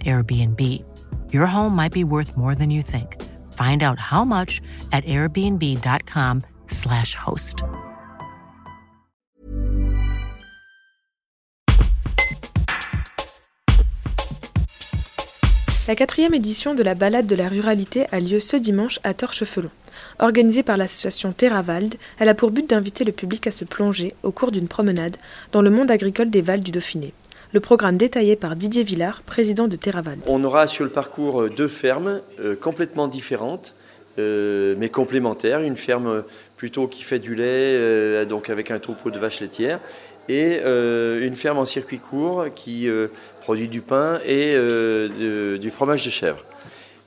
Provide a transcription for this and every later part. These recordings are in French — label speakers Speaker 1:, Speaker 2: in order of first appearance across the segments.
Speaker 1: Airbnb. Your home might be worth more than you think. Find out how much at airbnb.com/slash host.
Speaker 2: La quatrième édition de la balade de la ruralité a lieu ce dimanche à Torchefelon. Organisée par l'association Terravald, elle a pour but d'inviter le public à se plonger, au cours d'une promenade, dans le monde agricole des Vals du Dauphiné. Le programme détaillé par Didier Villard, président de Terravald.
Speaker 3: On aura sur le parcours deux fermes euh, complètement différentes, euh, mais complémentaires. Une ferme plutôt qui fait du lait, euh, donc avec un troupeau de vaches laitières, et une ferme en circuit court qui produit du pain et du fromage de chèvre.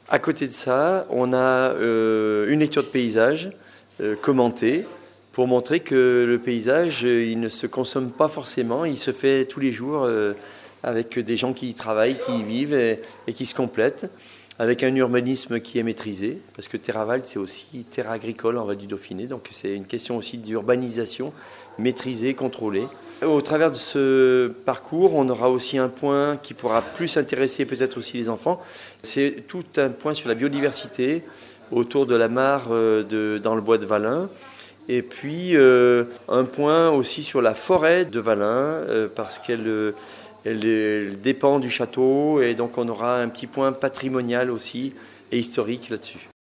Speaker 3: À côté de ça, on a une lecture de paysage commentée pour montrer que le paysage, il ne se consomme pas forcément, il se fait tous les jours avec des gens qui y travaillent, qui y vivent et, qui se complètent avec un urbanisme qui est maîtrisé, parce que Terraval, c'est aussi terre agricole en Val du Dauphiné, donc c'est une question aussi d'urbanisation maîtrisée, contrôlée. Au travers de ce parcours, on aura aussi un point qui pourra plus intéresser peut-être aussi les enfants, c'est tout un point sur la biodiversité autour de la mare euh, de, dans le bois de Valin, et puis euh, un point aussi sur la forêt de Valin, euh, parce qu'elle elle, dépend du château et donc on aura un petit point patrimonial aussi et historique là-dessus.